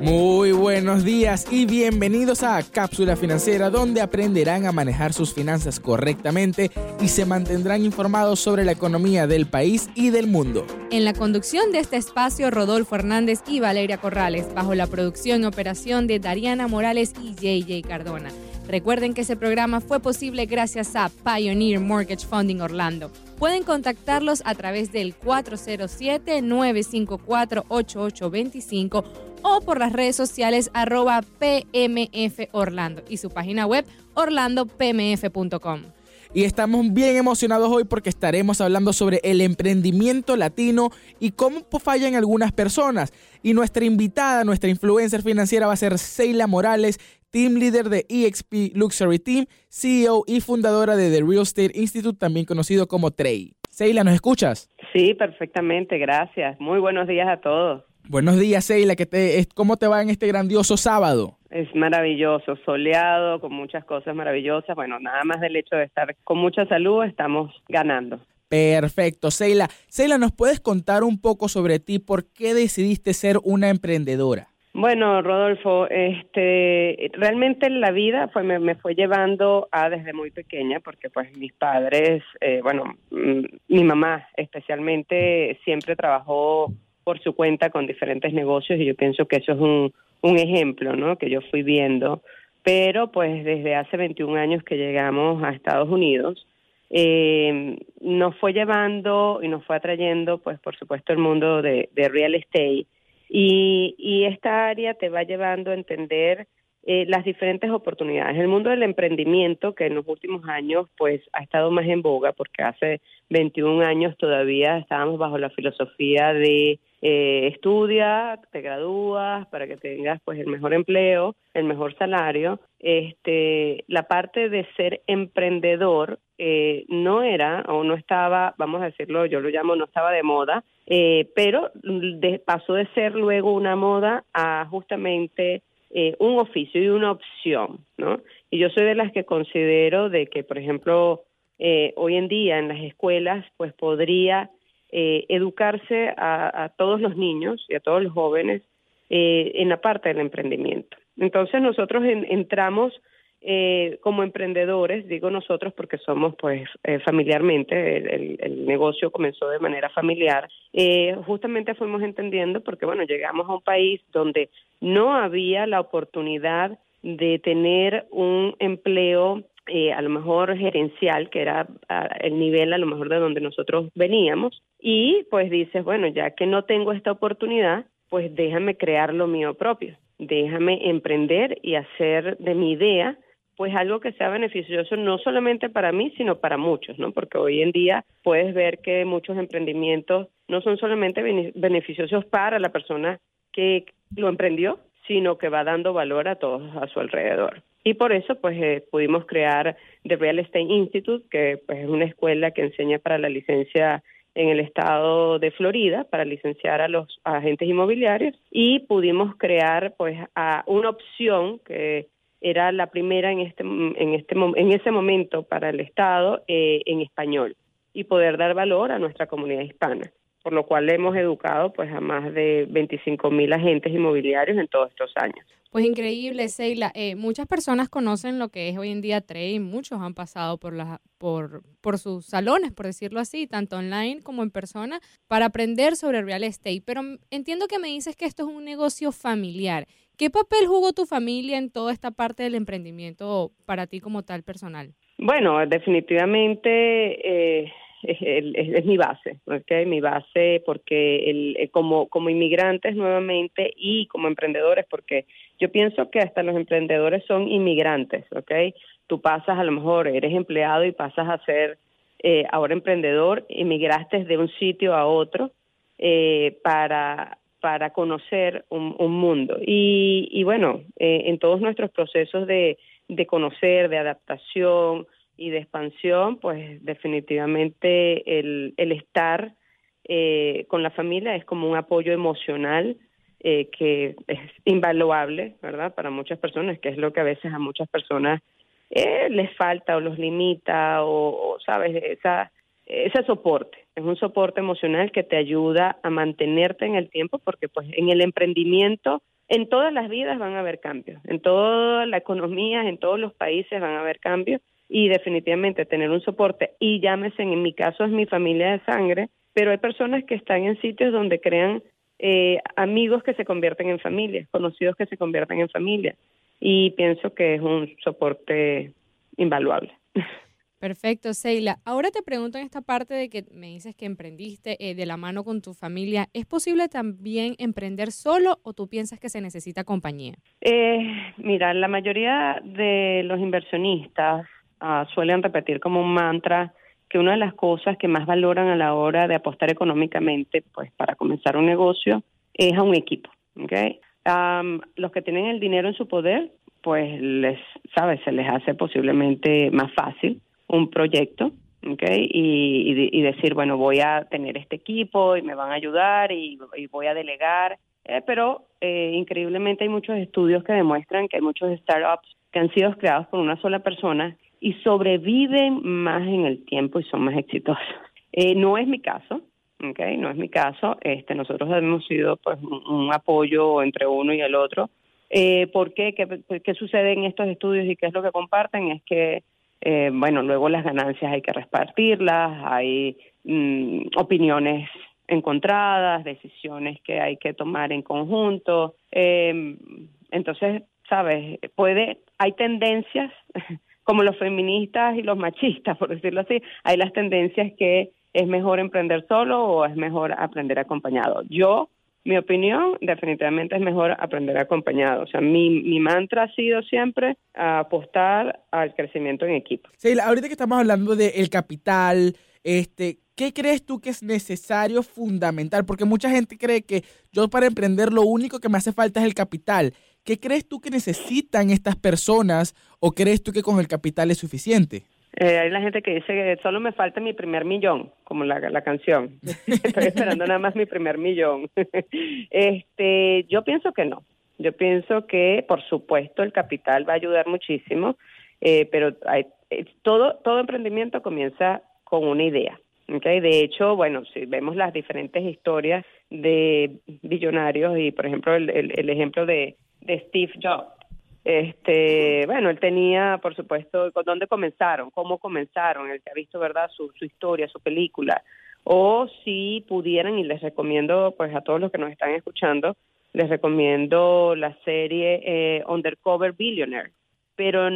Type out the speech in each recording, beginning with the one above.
Muy buenos días y bienvenidos a Cápsula Financiera, donde aprenderán a manejar sus finanzas correctamente y se mantendrán informados sobre la economía del país y del mundo. En la conducción de este espacio, Rodolfo Hernández y Valeria Corrales, bajo la producción y operación de Dariana Morales y JJ Cardona. Recuerden que ese programa fue posible gracias a Pioneer Mortgage Funding Orlando. Pueden contactarlos a través del 407-954-8825 o por las redes sociales arroba PMF Orlando y su página web orlandopmf.com. Y estamos bien emocionados hoy porque estaremos hablando sobre el emprendimiento latino y cómo fallan algunas personas. Y nuestra invitada, nuestra influencer financiera va a ser Seila Morales, team leader de EXP Luxury Team, CEO y fundadora de The Real Estate Institute, también conocido como TREI. Seila, ¿nos escuchas? Sí, perfectamente, gracias. Muy buenos días a todos. Buenos días, Seila. ¿Cómo te va en este grandioso sábado? Es maravilloso, soleado, con muchas cosas maravillosas. Bueno, nada más del hecho de estar con mucha salud, estamos ganando. Perfecto, Seila. Seila, ¿nos puedes contar un poco sobre ti? ¿Por qué decidiste ser una emprendedora? Bueno, Rodolfo, este, realmente la vida fue, me, fue llevando a desde muy pequeña, porque pues mis padres, eh, bueno, mm, mi mamá especialmente siempre trabajó por su cuenta con diferentes negocios y yo pienso que eso es un, un ejemplo, ¿no? Que yo fui viendo. Pero pues desde hace 21 años que llegamos a Estados Unidos, eh, nos fue llevando y nos fue atrayendo, pues por supuesto, el mundo de real estate. Y, y esta área te va llevando a entender eh, las diferentes oportunidades. El mundo del emprendimiento, que en los últimos años pues ha estado más en boga, porque hace 21 años todavía estábamos bajo la filosofía de eh, estudia, te gradúas para que tengas pues el mejor empleo, el mejor salario. Este, la parte de ser emprendedor eh, no era o no estaba, vamos a decirlo, yo lo llamo no estaba de moda, eh, pero pasó de ser luego una moda a justamente eh, un oficio y una opción, ¿no? Y yo soy de las que considero de que, por ejemplo, eh, hoy en día en las escuelas, pues podría eh, educarse a, todos los niños y a todos los jóvenes eh, en la parte del emprendimiento. Entonces nosotros entramos eh, como emprendedores, digo nosotros porque somos pues familiarmente, el, negocio comenzó de manera familiar, justamente fuimos entendiendo porque bueno, llegamos a un país donde no había la oportunidad de tener un empleo eh, a lo mejor gerencial, que era el nivel a lo mejor de donde nosotros veníamos, y pues dices, bueno, ya que no tengo esta oportunidad, pues déjame crear lo mío propio, déjame emprender y hacer de mi idea pues algo que sea beneficioso no solamente para mí, sino para muchos, ¿no? Porque hoy en día puedes ver que muchos emprendimientos no son solamente beneficiosos para la persona que lo emprendió, sino que va dando valor a todos a su alrededor. Y por eso pues eh, pudimos crear The Real Estate Institute, que pues, es una escuela que enseña para la licencia en el estado de Florida para licenciar a los agentes inmobiliarios y pudimos crear pues a una opción que era la primera en este en este en ese momento para el estado eh, en español y poder dar valor a nuestra comunidad hispana por lo cual hemos educado pues a más de 25 mil agentes inmobiliarios en todos estos años. Pues increíble, Seila. Eh, muchas personas conocen lo que es hoy en día trading, muchos han pasado por, las, por, por sus salones, por decirlo así, tanto online como en persona, para aprender sobre real estate. Pero entiendo que me dices que esto es un negocio familiar. ¿Qué papel jugó tu familia en toda esta parte del emprendimiento para ti como tal personal? Bueno, definitivamente... Eh, es, mi base, ¿okay? mi base porque el, como, como inmigrantes nuevamente y como emprendedores, porque yo pienso que hasta los emprendedores son inmigrantes, ¿ok? Tú pasas, a lo mejor eres empleado y pasas a ser eh, ahora emprendedor, inmigraste de un sitio a otro eh, para, para conocer un, mundo. Y, y bueno, eh, en todos nuestros procesos de, de conocer, de adaptación, y de expansión, pues definitivamente el, el estar eh, con la familia es como un apoyo emocional eh, que es invaluable, ¿verdad? Para muchas personas, que es lo que a veces a muchas personas eh, les falta o los limita o, o, ¿sabes? Esa, ese soporte. Es un soporte emocional que te ayuda a mantenerte en el tiempo porque pues en el emprendimiento en todas las vidas van a haber cambios, en toda la economía, en todos los países van a haber cambios y definitivamente tener un soporte y llámese, en mi caso es mi familia de sangre, pero hay personas que están en sitios donde crean eh, amigos que se convierten en familia, conocidos que se convierten en familia y pienso que es un soporte invaluable. Perfecto, Seila. Ahora te pregunto en esta parte de que me dices que emprendiste eh, de la mano con tu familia. ¿Es posible también emprender solo o tú piensas que se necesita compañía? Eh, mira, la mayoría de los inversionistas uh, suelen repetir como un mantra que una de las cosas que más valoran a la hora de apostar económicamente, pues para comenzar un negocio, es a un equipo. Um, los que tienen el dinero en su poder, pues les, sabes, se les hace posiblemente más fácil un proyecto, ¿okay? Y, y, decir, bueno, voy a tener este equipo y me van a ayudar y, voy a delegar. Eh, pero eh, increíblemente hay muchos estudios que demuestran que hay muchos startups que han sido creados por una sola persona y sobreviven más en el tiempo y son más exitosos. Eh, no es mi caso, okay, no es mi caso. Este, nosotros hemos sido pues un, apoyo entre uno y el otro. Eh, ¿Por qué? qué? ¿Qué sucede en estos estudios y qué es lo que comparten? Es que eh, bueno, luego las ganancias hay que repartirlas, hay mm, opiniones encontradas, decisiones que hay que tomar en conjunto. Eh, entonces, sabes, puede, hay tendencias como los feministas y los machistas, por decirlo así, hay las tendencias que es mejor emprender solo o es mejor aprender acompañado. Yo mi opinión, definitivamente es mejor aprender acompañado. O sea, mi, mi mantra ha sido siempre apostar al crecimiento en equipo. Sí, ahorita que estamos hablando del capital, este, ¿qué crees tú que es necesario, fundamental? Porque mucha gente cree que yo para emprender lo único que me hace falta es el capital. ¿Qué crees tú que necesitan estas personas o crees tú que con el capital es suficiente? Eh, hay la gente que dice que solo me falta mi primer millón, como la, la canción. Estoy esperando nada más mi primer millón. este, yo pienso que no. Yo pienso que, por supuesto, el capital va a ayudar muchísimo, eh, pero hay, eh, todo todo emprendimiento comienza con una idea. Okay? De hecho, bueno, si vemos las diferentes historias de billonarios y, por ejemplo, el, el ejemplo de, de Steve Jobs, este, bueno, él tenía, por supuesto, dónde comenzaron, cómo comenzaron, el que ha visto, ¿verdad?, su, su historia, su película. O si pudieran, y les recomiendo, pues a todos los que nos están escuchando, les recomiendo la serie eh, Undercover Billionaire. Pero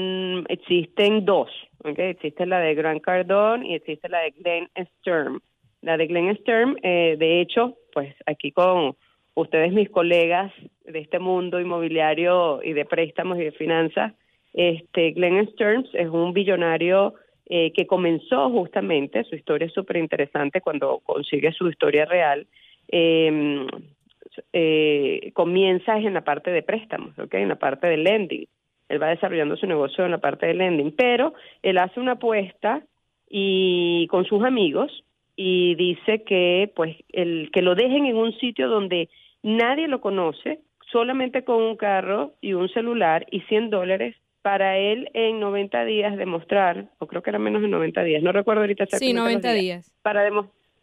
existen dos, ¿ok? Existe la de Grant Cardone y existe la de Glenn Sturm. La de Glenn Sturm, eh, de hecho, pues aquí con ustedes mis colegas de este mundo inmobiliario y de préstamos y de finanzas, este Glenn Stearns es un billonario eh, que comenzó justamente, su historia es súper interesante cuando consigue su historia real, eh, eh, comienza en la parte de préstamos, ¿okay? en la parte de lending. Él va desarrollando su negocio en la parte de lending, pero él hace una apuesta y con sus amigos y dice que pues el que lo dejen en un sitio donde nadie lo conoce, solamente con un carro y un celular y 100 dólares para él en 90 días demostrar, o creo que era menos de 90 días, no recuerdo ahorita exactamente. Sí, 90 días. Para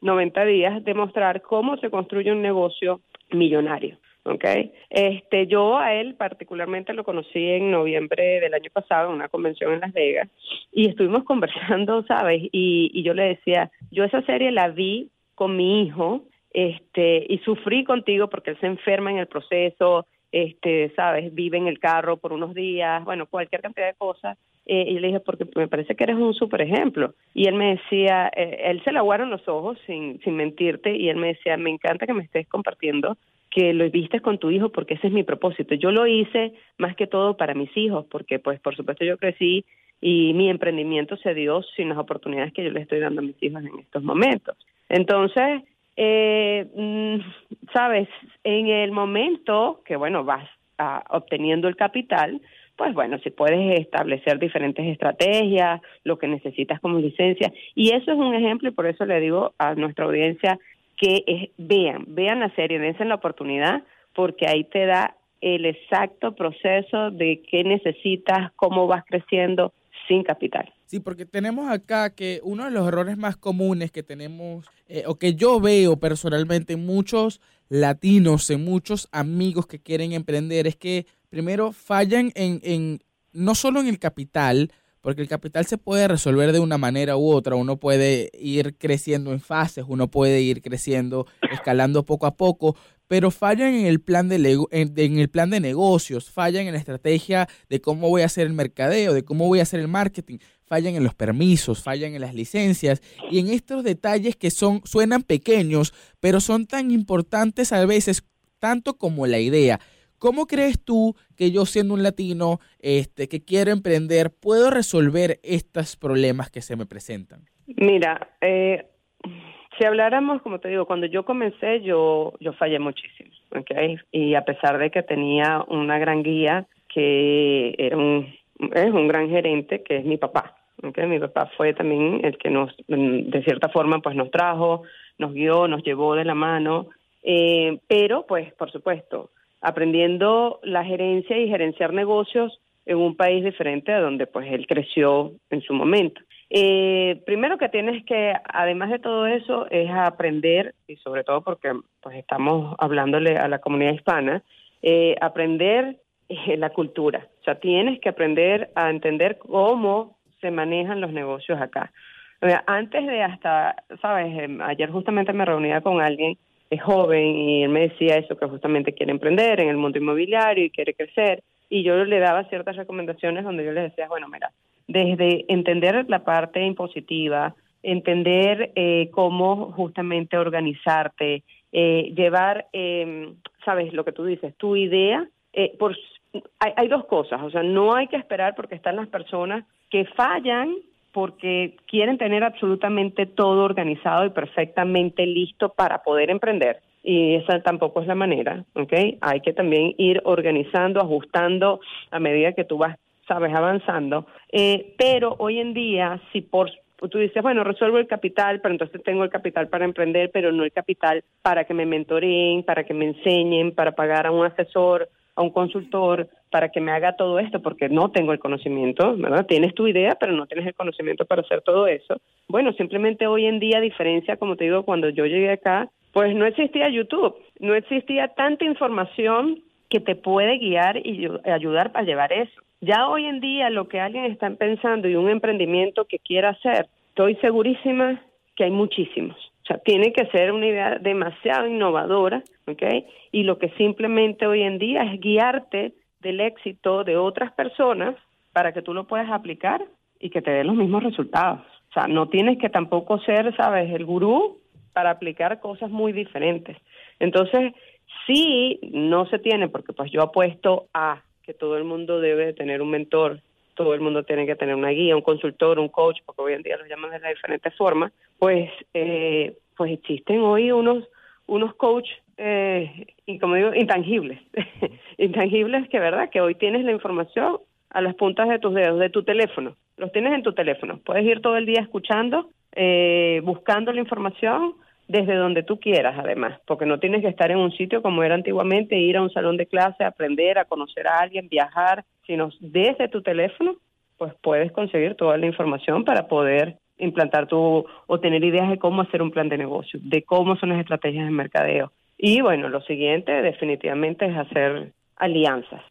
90 días demostrar cómo se construye un negocio millonario. Okay. Este, yo a él particularmente lo conocí en noviembre del año pasado en una convención en Las Vegas y estuvimos conversando, ¿sabes? Y, y yo le decía, yo esa serie la vi con mi hijo este y sufrí contigo porque él se enferma en el proceso, este, sabes, vive en el carro por unos días, bueno, cualquier cantidad de cosas. Eh, y le dije, porque me parece que eres un super ejemplo. Y él me decía, eh, él se le aguaron los ojos sin, sin mentirte, y él me decía, me encanta que me estés compartiendo que lo viste con tu hijo porque ese es mi propósito. Yo lo hice más que todo para mis hijos, porque pues por supuesto yo crecí y mi emprendimiento se dio sin las oportunidades que yo le estoy dando a mis hijos en estos momentos. Entonces, eh, mm, sabes, en el momento que, bueno, vas a, obteniendo el capital, pues bueno, si puedes establecer diferentes estrategias, lo que necesitas como licencia. Y eso es un ejemplo y por eso le digo a nuestra audiencia que vean, vean la serie, dense la oportunidad, porque ahí te da el exacto proceso de qué necesitas, cómo vas creciendo sin capital. Sí, porque tenemos acá que uno de los errores más comunes que tenemos, eh, o que yo veo personalmente en muchos latinos, en muchos amigos que quieren emprender, es que primero fallan en, en no solo en el capital, porque el capital se puede resolver de una manera u otra, uno puede ir creciendo en fases, uno puede ir creciendo, escalando poco a poco, pero fallan en el plan de, en, el plan de negocios, fallan en la estrategia de cómo voy a hacer el mercadeo, de cómo voy a hacer el marketing, fallan en los permisos, fallan en las licencias y en estos detalles que son suenan pequeños, pero son tan importantes a veces tanto como la idea. ¿Cómo crees tú que yo siendo un latino este, que quiero emprender puedo resolver estos problemas que se me presentan? Mira, eh, si habláramos, como te digo, cuando yo comencé yo, yo fallé muchísimo, ¿okay? Y a pesar de que tenía una gran guía que era un, es un gran gerente, que es mi papá, ¿okay? Mi papá fue también el que nos, de cierta forma, pues nos trajo, nos guió, nos llevó de la mano, eh, pero pues, por supuesto, aprendiendo la gerencia y gerenciar negocios en un país diferente a donde pues él creció en su momento. Eh, primero que tienes que, además de todo eso, es aprender, y sobre todo porque pues estamos hablándole a la comunidad hispana, eh, aprender eh, la cultura. O sea, tienes que aprender a entender cómo se manejan los negocios acá. antes de hasta, sabes, em, ayer justamente me reunía con alguien es joven y él me decía eso, que justamente quiere emprender en el mundo inmobiliario y quiere crecer. Y yo le daba ciertas recomendaciones donde yo le decía, bueno, mira, desde entender la parte impositiva, entender eh, cómo justamente organizarte, eh, llevar, eh, sabes, lo que tú dices, tu idea, eh, por, hay, hay dos cosas, o sea, no hay que esperar porque están las personas que fallan porque quieren tener absolutamente todo organizado y perfectamente listo para poder emprender. Y esa tampoco es la manera, ¿ok? Hay que también ir organizando, ajustando a medida que tú vas, sabes, avanzando. Eh, pero hoy en día, si por tú dices, bueno, resuelvo el capital, pero entonces tengo el capital para emprender, pero no el capital para que me mentoreen, para que me enseñen, para pagar a un asesor, a un consultor, para que me haga todo esto porque no tengo el conocimiento, ¿verdad? Tienes tu idea, pero no tienes el conocimiento para hacer todo eso. Bueno, simplemente hoy en día, a diferencia, como te digo, cuando yo llegué acá, pues no existía YouTube, no existía tanta información que te puede guiar y ayudar para llevar eso. Ya hoy en día lo que alguien está pensando y un emprendimiento que quiera hacer, estoy segurísima que hay muchísimos. O sea, tiene que ser una idea demasiado innovadora, ¿ok? Y lo que simplemente hoy en día es guiarte del éxito de otras personas para que tú lo puedas aplicar y que te dé los mismos resultados. O sea, no tienes que tampoco ser, sabes, el gurú para aplicar cosas muy diferentes. Entonces, sí, no se tiene, porque pues yo apuesto a que todo el mundo debe tener un mentor, todo el mundo tiene que tener una guía, un consultor, un coach, porque hoy en día los llaman de las diferentes formas, pues, eh, pues existen hoy unos, unos coach eh, y como digo, intangibles. intangibles que, ¿verdad? Que hoy tienes la información a las puntas de tus dedos, de tu teléfono. Los tienes en tu teléfono. Puedes ir todo el día escuchando, eh, buscando la información desde donde tú quieras, además, porque no tienes que estar en un sitio como era antiguamente, ir a un salón de clase, aprender, a conocer a alguien, viajar, sino desde tu teléfono, pues puedes conseguir toda la información para poder implantar tu o tener ideas de cómo hacer un plan de negocio, de cómo son las estrategias de mercadeo, y bueno, lo siguiente definitivamente es hacer alianzas.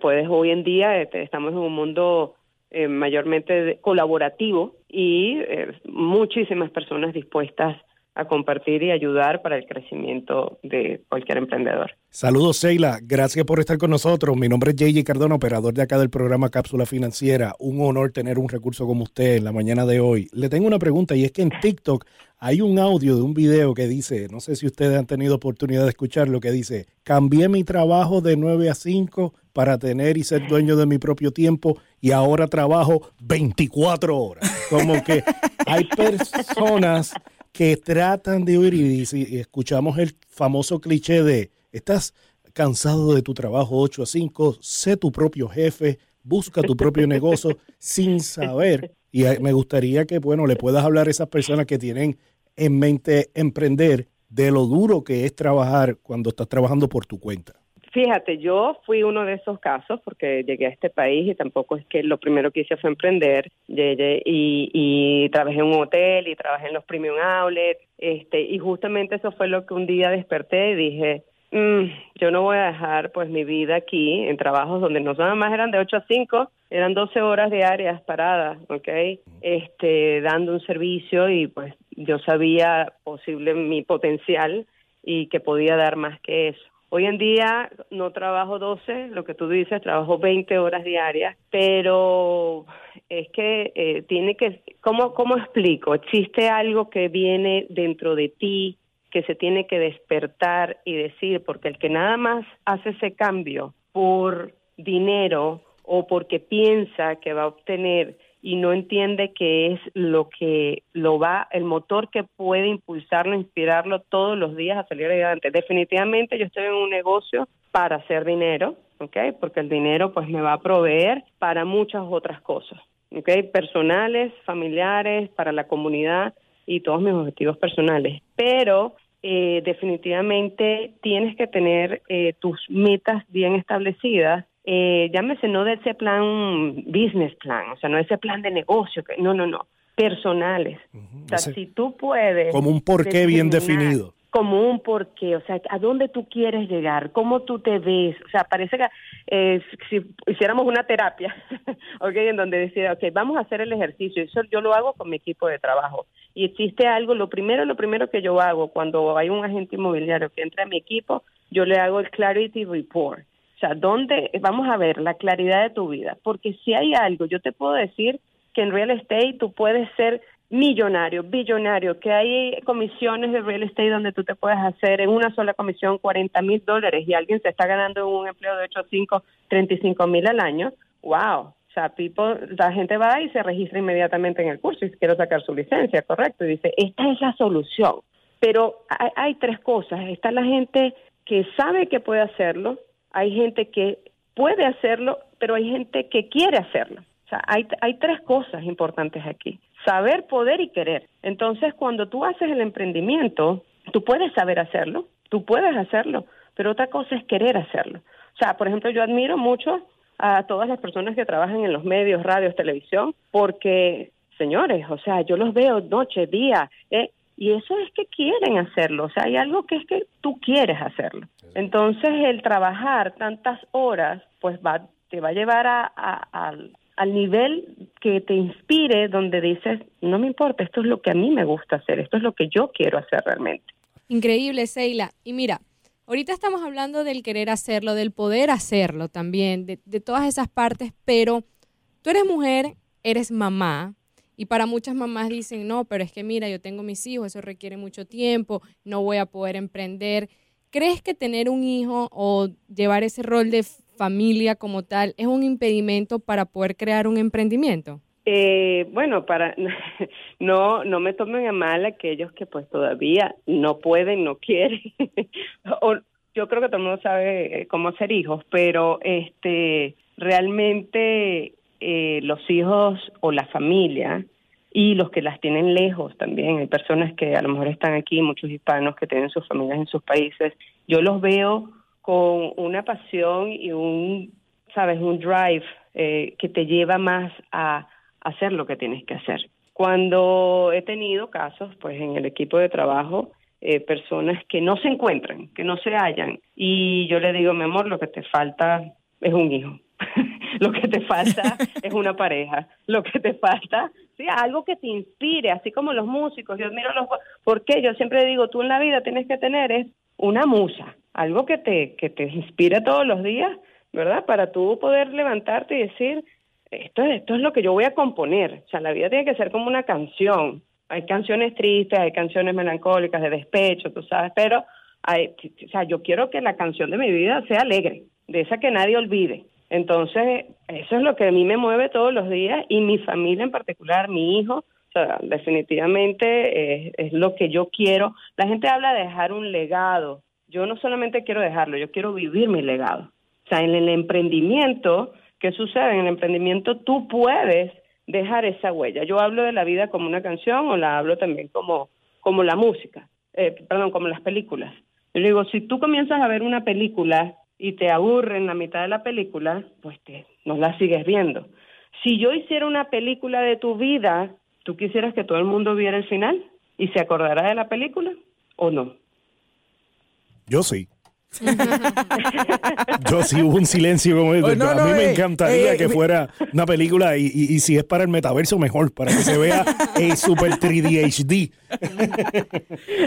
Puedes hoy en día, este, estamos en un mundo eh, mayormente colaborativo y eh, muchísimas personas dispuestas a compartir y ayudar para el crecimiento de cualquier emprendedor. Saludos, Sheila. Gracias por estar con nosotros. Mi nombre es JJ Cardona, operador de acá del programa Cápsula Financiera. Un honor tener un recurso como usted en la mañana de hoy. Le tengo una pregunta y es que en TikTok hay un audio de un video que dice, no sé si ustedes han tenido oportunidad de escucharlo, que dice, cambié mi trabajo de 9 a 5 para tener y ser dueño de mi propio tiempo y ahora trabajo 24 horas. Como que hay personas que tratan de oír y, escuchamos el famoso cliché de, estás cansado de tu trabajo 8 a 5, sé tu propio jefe, busca tu propio negocio sin saber. Y me gustaría que, bueno, le puedas hablar a esas personas que tienen en mente emprender de lo duro que es trabajar cuando estás trabajando por tu cuenta. Fíjate, yo fui uno de esos casos porque llegué a este país y tampoco es que lo primero que hice fue emprender. Llegué y, trabajé en un hotel y trabajé en los premium outlets. Este, y justamente eso fue lo que un día desperté y dije, mm, yo no voy a dejar pues mi vida aquí en trabajos donde no nada más eran de 8 a 5, eran 12 horas diarias paradas, ¿ok? Este, dando un servicio y pues yo sabía posible mi potencial y que podía dar más que eso. Hoy en día no trabajo 12, lo que tú dices, trabajo 20 horas diarias, pero es que eh, tiene que, ¿cómo, ¿cómo explico? Existe algo que viene dentro de ti, que se tiene que despertar y decir, porque el que nada más hace ese cambio por dinero o porque piensa que va a obtener y no entiende que es lo que lo va, el motor que puede impulsarlo, inspirarlo todos los días a salir adelante. Definitivamente yo estoy en un negocio para hacer dinero, ¿ok? Porque el dinero pues me va a proveer para muchas otras cosas, ¿ok? Personales, familiares, para la comunidad y todos mis objetivos personales. Pero eh, definitivamente tienes que tener eh, tus metas bien establecidas eh, llámese no de ese plan business plan, o sea, no ese plan de negocio, que, no, no, no, personales. O sea, si tú puedes... Como un porqué bien definido. Como un porqué, o sea, a dónde tú quieres llegar, cómo tú te ves, o sea, parece que eh, si hiciéramos una terapia, ok, en donde decía, ok, vamos a hacer el ejercicio, eso yo lo hago con mi equipo de trabajo. Y existe algo, lo primero, lo primero que yo hago cuando hay un agente inmobiliario que entra a mi equipo, yo le hago el Clarity Report sea, ¿dónde vamos a ver la claridad de tu vida? Porque si hay algo, yo te puedo decir que en real estate tú puedes ser millonario, billonario, que hay comisiones de real estate donde tú te puedes hacer en una sola comisión 40 mil dólares y alguien se está ganando un empleo de 8 a 5, 35 mil al año. ¡Wow! O sea, people, la gente va y se registra inmediatamente en el curso y quiere sacar su licencia, correcto. Y dice, esta es la solución. Pero hay, hay tres cosas. Está la gente que sabe que puede hacerlo, hay gente que puede hacerlo, pero hay gente que quiere hacerlo. O sea, hay, hay tres cosas importantes aquí. Saber, poder y querer. Entonces, cuando tú haces el emprendimiento, tú puedes saber hacerlo, tú puedes hacerlo, pero otra cosa es querer hacerlo. O sea, por ejemplo, yo admiro mucho a todas las personas que trabajan en los medios, radios, televisión, porque, señores, o sea, yo los veo noche, día, eh, y eso es que quieren hacerlo, o sea, hay algo que es que tú quieres hacerlo. Entonces, el trabajar tantas horas, pues va, te va a llevar al, al nivel que te inspire, donde dices, no me importa, esto es lo que a mí me gusta hacer, esto es lo que yo quiero hacer realmente. Increíble, Seila. Y mira, ahorita estamos hablando del querer hacerlo, del poder hacerlo también, de, de todas esas partes, pero tú eres mujer, eres mamá, y para muchas mamás dicen, no, pero es que mira, yo tengo mis hijos, eso requiere mucho tiempo, no voy a poder emprender. ¿Crees que tener un hijo o llevar ese rol de familia como tal es un impedimento para poder crear un emprendimiento? Eh, bueno, para no no me tomen a mal aquellos que pues todavía no pueden, no quieren. o, yo creo que todo el mundo sabe eh, cómo ser hijos, pero este realmente eh, los hijos o la familia y los que las tienen lejos también. Hay personas que a lo mejor están aquí, muchos hispanos que tienen sus familias en sus países. Yo los veo con una pasión y un, sabes, un drive eh, que te lleva más a hacer lo que tienes que hacer. Cuando he tenido casos, pues en el equipo de trabajo, eh, personas que no se encuentran, que no se hallan, y yo le digo, mi amor, lo que te falta es un hijo. lo que te falta es una pareja, lo que te falta, sí, algo que te inspire, así como los músicos, yo miro los, porque yo siempre digo, tú en la vida tienes que tener es una musa, algo que te, que te inspire todos los días, ¿verdad? Para tú poder levantarte y decir, esto, esto es lo que yo voy a componer, o sea, la vida tiene que ser como una canción, hay canciones tristes, hay canciones melancólicas de despecho, tú sabes, pero hay, o sea, yo quiero que la canción de mi vida sea alegre, de esa que nadie olvide. Entonces, eso es lo que a mí me mueve todos los días y mi familia en particular, mi hijo, o sea, definitivamente es, lo que yo quiero. La gente habla de dejar un legado. Yo no solamente quiero dejarlo, yo quiero vivir mi legado. O sea, en el emprendimiento, ¿qué sucede? En el emprendimiento tú puedes dejar esa huella. Yo hablo de la vida como una canción o la hablo también como, como la música, eh, perdón, como las películas. Yo digo, si tú comienzas a ver una película y te aburre en la mitad de la película, pues te, no la sigues viendo. Si yo hiciera una película de tu vida, ¿tú quisieras que todo el mundo viera el final y se acordara de la película o no? Yo sí. Yo sí hubo un silencio como este. No, a no, mí me eh, encantaría eh, que mi- fuera una película y, y- y si es para el metaverso mejor, para que se vea eh, super 3D HD.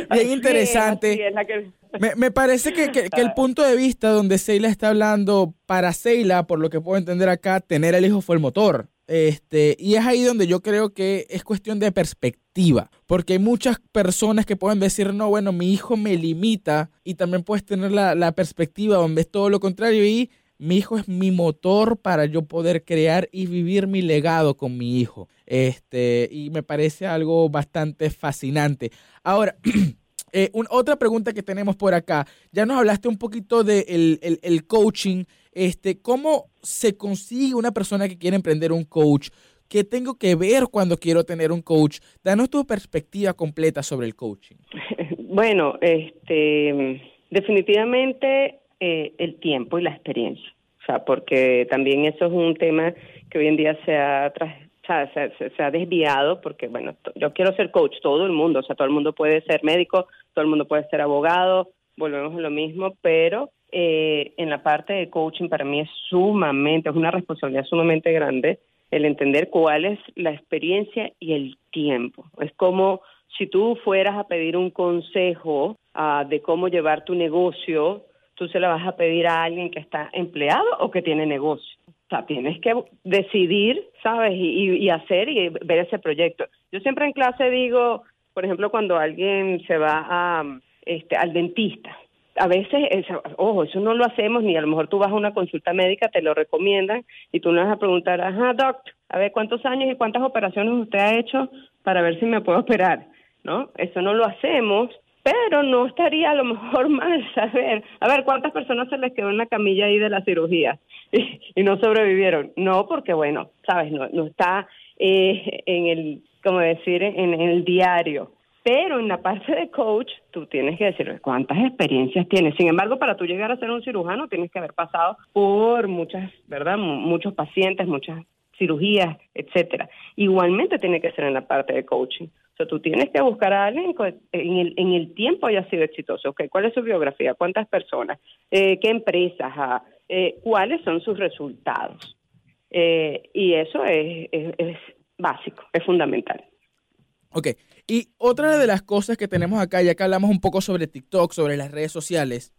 Bien interesante. Así es, así es la que- Me, me parece que, que- que el punto de vista donde Seila está hablando, para Seila, por lo que puedo entender acá, tener el hijo fue el motor. Este, y es ahí donde yo creo que es cuestión de perspectiva, porque hay muchas personas que pueden decir, no, bueno, mi hijo me limita, y también puedes tener la, la perspectiva donde es todo lo contrario, y mi hijo es mi motor para yo poder crear y vivir mi legado con mi hijo. Este, y me parece algo bastante fascinante. Ahora, eh, un- otra pregunta que tenemos por acá. Ya nos hablaste un poquito del de el, el coaching. Este, ¿Cómo se consigue una persona que quiere emprender un coach? ¿Qué tengo que ver cuando quiero tener un coach? Danos tu perspectiva completa sobre el coaching. Bueno, este, definitivamente eh, el tiempo y la experiencia. O sea, porque también eso es un tema que hoy en día se ha, o sea, se, ha desviado, porque bueno, yo quiero ser coach, todo el mundo, o sea, todo el mundo puede ser médico, todo el mundo puede ser abogado, volvemos a lo mismo, pero eh, en la parte de coaching para mí es sumamente, es una responsabilidad sumamente grande el entender cuál es la experiencia y el tiempo. Es como si tú fueras a pedir un consejo ah, de cómo llevar tu negocio, tú se la vas a pedir a alguien que está empleado o que tiene negocio. O sea, tienes que decidir, ¿sabes? Y, y- y hacer y ver ese proyecto. Yo siempre en clase digo, por ejemplo, cuando alguien se va a, este, al dentista, a veces, es- ojo, eso no lo hacemos, ni a lo mejor tú vas a una consulta médica, te lo recomiendan, y tú le vas a preguntar, ajá, doc, a ver, ¿cuántos años y cuántas operaciones usted ha hecho para ver si me puedo operar? ¿No? Eso no lo hacemos, pero no estaría a lo mejor mal saber, a ver, ¿cuántas personas se les quedó en la camilla ahí de la cirugía y, no sobrevivieron? No, porque bueno, sabes, no, no está eh, en el, como decir, en el diario. Pero en la parte de coach, tú tienes que decir cuántas experiencias tienes. Sin embargo, para tú llegar a ser un cirujano, tienes que haber pasado por muchas, ¿verdad? Mu- Muchos pacientes, muchas cirugías, etcétera. Igualmente tiene que ser en la parte de coaching. O sea, tú tienes que buscar a alguien que en el, en el tiempo haya sido exitoso. Okay, ¿Cuál es su biografía? ¿Cuántas personas? Eh, ¿Qué empresas? ha? Eh, ¿Cuáles son sus resultados? Eh, y eso es, es, es básico, es fundamental. Ok, y otra de las cosas que tenemos acá, ya que hablamos un poco sobre TikTok, sobre las redes sociales,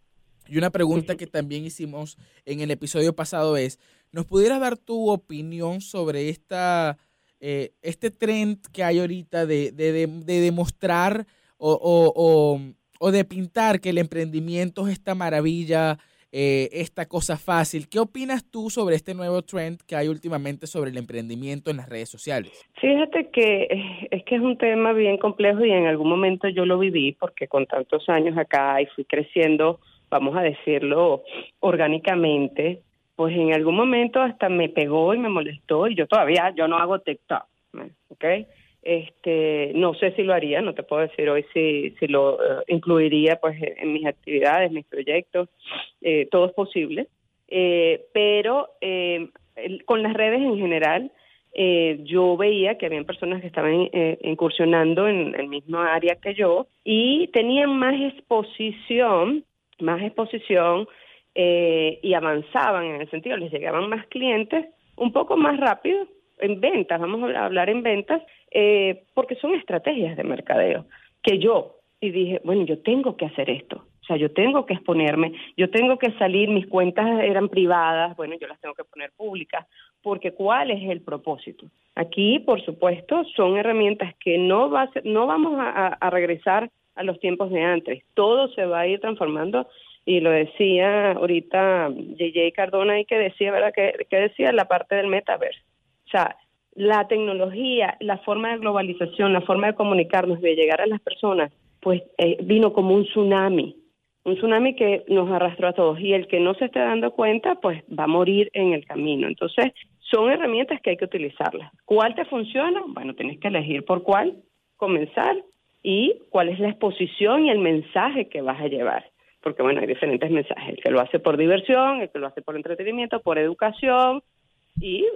y una pregunta que también hicimos en el episodio pasado es, ¿nos pudieras dar tu opinión sobre esta, eh, este trend que hay ahorita de, de, de- de demostrar o, o- o- o de pintar que el emprendimiento es esta maravilla, eh, esta cosa fácil? ¿Qué opinas tú sobre este nuevo trend que hay últimamente sobre el emprendimiento en las redes sociales? Fíjate que eh, es que es un tema bien complejo y en algún momento yo lo viví porque con tantos años acá y fui creciendo, vamos a decirlo, orgánicamente, pues en algún momento hasta me pegó y me molestó y yo todavía, yo no hago TikTok, ¿ok? Este, no sé si lo haría, no te puedo decir hoy si, si lo eh, incluiría pues en mis actividades, mis proyectos, eh, todo es posible, eh, pero eh, con las redes en general, eh, yo veía que habían personas que estaban incursionando en el mismo área que yo y tenían más exposición, más exposición y avanzaban en el sentido, les llegaban más clientes un poco más rápido en ventas, vamos a hablar en ventas, eh, porque son estrategias de mercadeo que yo, y dije, bueno, yo tengo que hacer esto. O sea, yo tengo que exponerme, yo tengo que salir, mis cuentas eran privadas, bueno, yo las tengo que poner públicas, porque ¿cuál es el propósito? Aquí, por supuesto, son herramientas que no, va a ser- no vamos a, a- regresar a los tiempos de antes. Todo se va a ir transformando y lo decía ahorita JJ Cardona y que decía, ¿verdad? Que, que decía la parte del metaverso. O sea, la tecnología, la forma de globalización, la forma de comunicarnos, de llegar a las personas, pues eh, vino como un tsunami, un tsunami que nos arrastró a todos y el que no se esté dando cuenta, pues va a morir en el camino. Entonces, son herramientas que hay que utilizarlas. ¿Cuál te funciona? Bueno, tienes que elegir por cuál comenzar y cuál es la exposición y el mensaje que vas a llevar. porque bueno, hay diferentes mensajes, el que lo hace por diversión, el que lo hace por entretenimiento, por educación y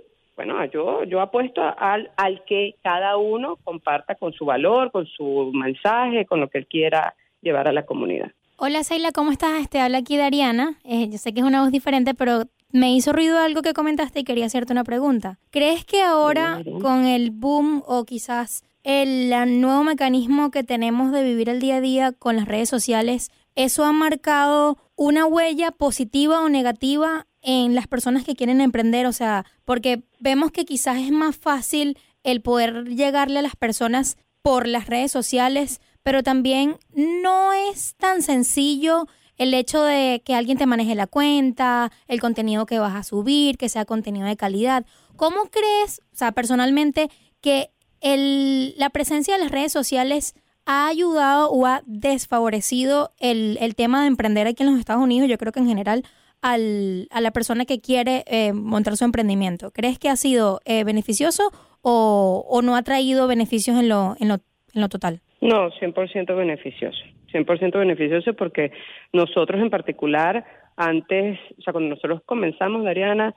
bueno, yo, yo apuesto al, al que cada uno comparta con su valor, con su mensaje, con lo que él quiera llevar a la comunidad. Hola Seila, ¿cómo estás? Te habla aquí Dariana. Eh, yo sé que es una voz diferente, pero me hizo ruido algo que comentaste y quería hacerte una pregunta. ¿Crees que ahora con el boom o quizás el nuevo mecanismo que tenemos de vivir el día a día con las redes sociales, eso ha marcado una huella positiva o negativa en las personas que quieren emprender? O sea, porque vemos que quizás es más fácil el poder llegarle a las personas por las redes sociales, pero también no es tan sencillo el hecho de que alguien te maneje la cuenta, el contenido que vas a subir, que sea contenido de calidad. ¿Cómo crees, o sea, personalmente, que el, la presencia de las redes sociales ha ayudado o ha desfavorecido el, el tema de emprender aquí en los Estados Unidos? Yo creo que en general al, a la persona que quiere eh, montar su emprendimiento? ¿Crees que ha sido eh, beneficioso o, o, no ha traído beneficios en lo, en lo, en lo total? No, 100% beneficioso. 100% beneficioso porque nosotros en particular, antes, o sea, cuando nosotros comenzamos, Dariana,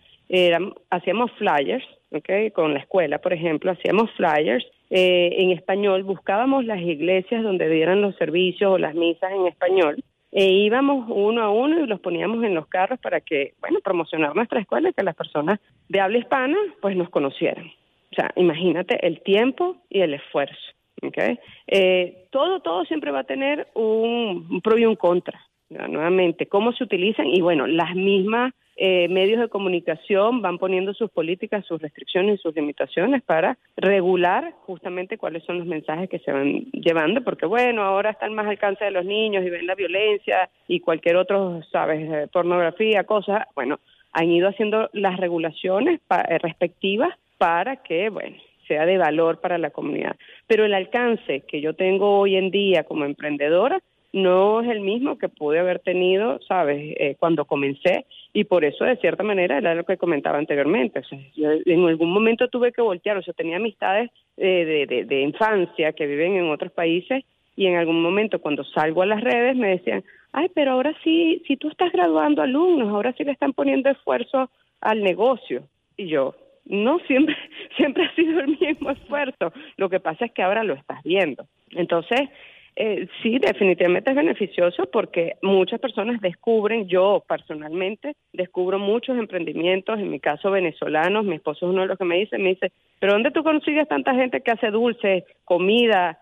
hacíamos flyers, ¿ok? Con la escuela, por ejemplo, hacíamos flyers eh, en español, buscábamos las iglesias donde dieran los servicios o las misas en español e íbamos uno a uno y los poníamos en los carros para que, bueno, promocionar nuestra escuela y que las personas de habla hispana pues nos conocieran. O sea, imagínate el tiempo y el esfuerzo. ¿okay? Eh, todo, todo siempre va a tener un, pro y un contra. Nuevamente, cómo se utilizan y bueno, las mismas eh, medios de comunicación van poniendo sus políticas, sus restricciones y sus limitaciones para regular justamente cuáles son los mensajes que se van llevando, porque bueno, ahora están más al alcance de los niños y ven la violencia y cualquier otro, sabes, eh, pornografía, cosas, bueno, han ido haciendo las regulaciones eh, respectivas para que, bueno, sea de valor para la comunidad. Pero el alcance que yo tengo hoy en día como emprendedora no es el mismo que pude haber tenido, ¿sabes?, eh, cuando comencé, y por eso, de cierta manera, era lo que comentaba anteriormente. O sea, yo en algún momento tuve que voltear, o sea, tenía amistades eh, de, de, infancia que viven en otros países, y en algún momento, cuando salgo a las redes, me decían, ay, pero ahora sí, si tú estás graduando alumnos, ahora sí le están poniendo esfuerzo al negocio. Y yo, no, siempre, siempre ha sido el mismo esfuerzo. Lo que pasa es que ahora lo estás viendo. Entonces, eh, sí, definitivamente es beneficioso porque muchas personas descubren, yo personalmente descubro muchos emprendimientos, en mi caso venezolanos, mi esposo es uno de los que me dice, me dice, pero ¿dónde tú consigues tanta gente que hace dulces, comida?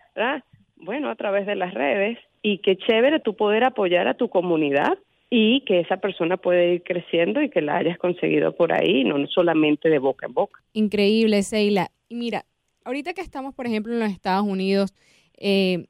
Bueno, a través de las redes y qué chévere tú poder apoyar a tu comunidad y que esa persona puede ir creciendo y que la hayas conseguido por ahí, no solamente de boca en boca. Increíble, Seila. Y mira, ahorita que estamos, por ejemplo, en los Estados Unidos, eh,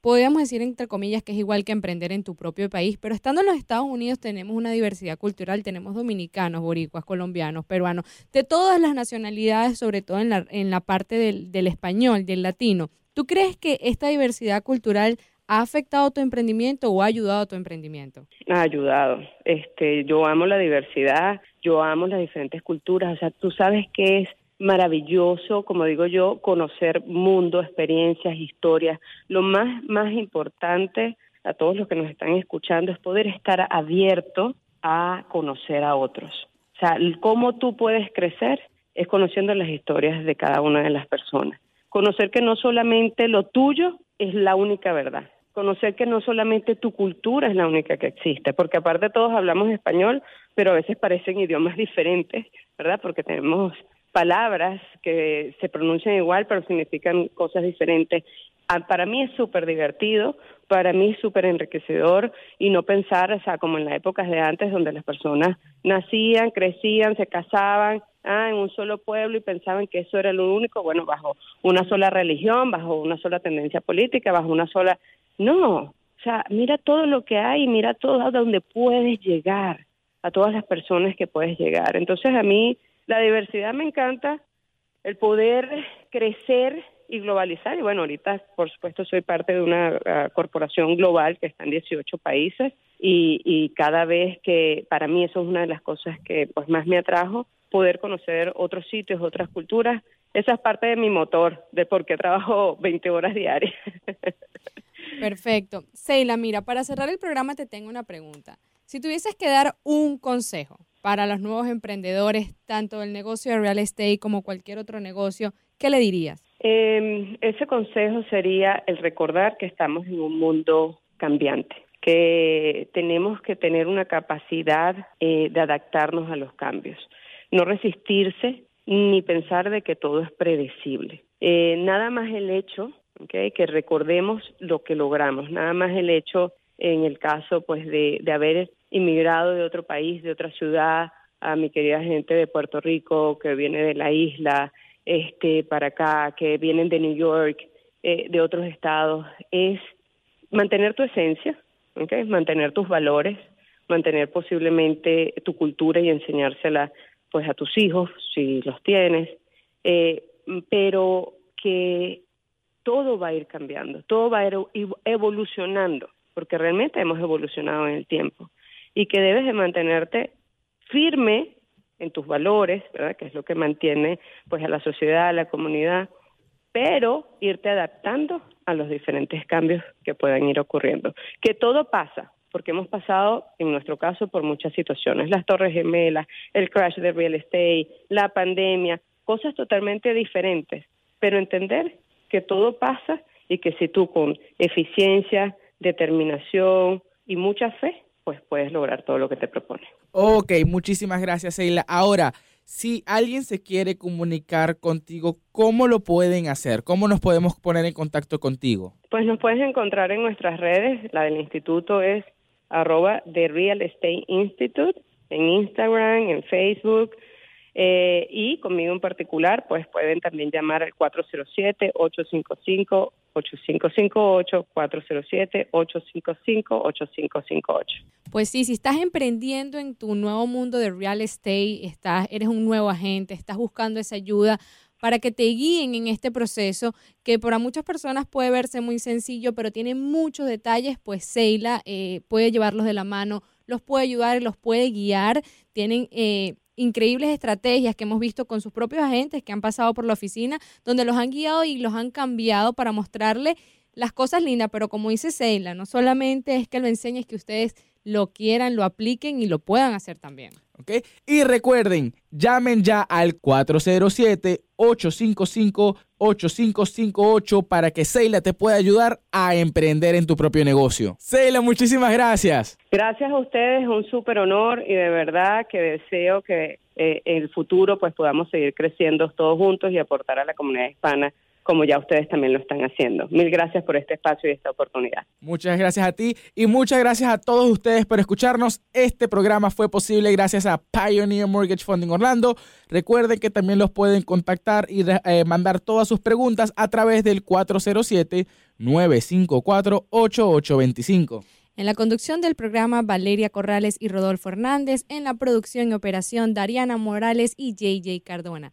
podríamos decir entre comillas que es igual que emprender en tu propio país, pero estando en los Estados Unidos tenemos una diversidad cultural, tenemos dominicanos, boricuas, colombianos, peruanos, de todas las nacionalidades, sobre todo en la, en la parte del, del español, del latino. ¿Tú crees que esta diversidad cultural ha afectado tu emprendimiento o ha ayudado a tu emprendimiento? Ha ayudado. Este, yo amo la diversidad, yo amo las diferentes culturas, o sea, tú sabes que es maravilloso, como digo yo, conocer mundo, experiencias, historias. Lo más, más importante a todos los que nos están escuchando es poder estar abierto a conocer a otros. O sea, cómo tú puedes crecer es conociendo las historias de cada una de las personas. Conocer que no solamente lo tuyo es la única verdad. Conocer que no solamente tu cultura es la única que existe, porque aparte todos hablamos español, pero a veces parecen idiomas diferentes, ¿verdad? Porque tenemos palabras que se pronuncian igual pero significan cosas diferentes. Ah, para mí es súper divertido, para mí es súper enriquecedor y no pensar, o sea, como en las épocas de antes donde las personas nacían, crecían, se casaban ah, en un solo pueblo y pensaban que eso era lo único, bueno, bajo una sola religión, bajo una sola tendencia política, bajo una sola... No, o sea, mira todo lo que hay, mira todo a donde puedes llegar, a todas las personas que puedes llegar. Entonces a mí la diversidad me encanta, el poder crecer y globalizar. Y bueno, ahorita, por supuesto, soy parte de una ah, corporación global que está en 18 países y, y cada vez que, para mí, eso es una de las cosas que pues más me atrajo, poder conocer otros sitios, otras culturas. Esa es parte de mi motor, de por qué trabajo 20 horas diarias. Perfecto. Seila, mira, para cerrar el programa te tengo una pregunta. Si tuvieses que dar un consejo para los nuevos emprendedores, tanto del negocio de real estate como cualquier otro negocio, ¿qué le dirías? Eh, ese consejo sería el recordar que estamos en un mundo cambiante, que tenemos que tener una capacidad eh, de adaptarnos a los cambios, no resistirse ni pensar de que todo es predecible. Eh, nada más el hecho okay, que recordemos lo que logramos, nada más el hecho en el caso pues de, de haber inmigrado de otro país, de otra ciudad, a mi querida gente de Puerto Rico que viene de la isla, este, para acá, que vienen de New York, eh, de otros estados, es mantener tu esencia, mantener tus valores, mantener posiblemente tu cultura y enseñársela pues a tus hijos, si los tienes, eh, pero que todo va a ir cambiando, todo va a ir evolucionando, porque realmente hemos evolucionado en el tiempo, y que debes de mantenerte firme en tus valores, ¿verdad? Que es lo que mantiene pues a la sociedad, a la comunidad, pero irte adaptando a los diferentes cambios que puedan ir ocurriendo. Que todo pasa, porque hemos pasado, en nuestro caso, por muchas situaciones, las torres gemelas, el crash de real estate, la pandemia, cosas totalmente diferentes, pero entender que todo pasa y que si tú con eficiencia, determinación y mucha fe pues puedes lograr todo lo que te propone. Ok, muchísimas gracias, Seila. Ahora, si alguien se quiere comunicar contigo, ¿cómo lo pueden hacer? ¿Cómo nos podemos poner en contacto contigo? Pues nos puedes encontrar en nuestras redes. La del instituto es arroba The Real Estate Institute, en Instagram, en Facebook. Eh, y conmigo en particular, pues pueden también llamar al 407-855 8558 407 855 8558. Pues sí, si estás emprendiendo en tu nuevo mundo de real estate, estás, eres un nuevo agente, estás buscando esa ayuda para que te guíen en este proceso que para muchas personas puede verse muy sencillo, pero tiene muchos detalles, pues Seila eh, puede llevarlos de la mano, los puede ayudar, los puede guiar, tienen eh, increíbles estrategias que hemos visto con sus propios agentes que han pasado por la oficina, donde los han guiado y los han cambiado para mostrarle las cosas lindas, pero como dice Seila, no solamente es que lo enseñes, que ustedes lo quieran, lo apliquen y lo puedan hacer también. ¿Okay? Y recuerden, llamen ya al 407-855-8558 para que Seila te pueda ayudar a emprender en tu propio negocio. Seila, muchísimas gracias. Gracias a ustedes, es un súper honor y de verdad que deseo que eh, en el futuro pues podamos seguir creciendo todos juntos y aportar a la comunidad hispana como ya ustedes también lo están haciendo. Mil gracias por este espacio y esta oportunidad. Muchas gracias a ti y muchas gracias a todos ustedes por escucharnos. Este programa fue posible gracias a Pioneer Mortgage Funding Orlando. Recuerden que también los pueden contactar y eh, mandar todas sus preguntas a través del 407-954-8825. En la conducción del programa, Valeria Corrales y Rodolfo Hernández. En la producción y operación, Dariana Morales y JJ Cardona.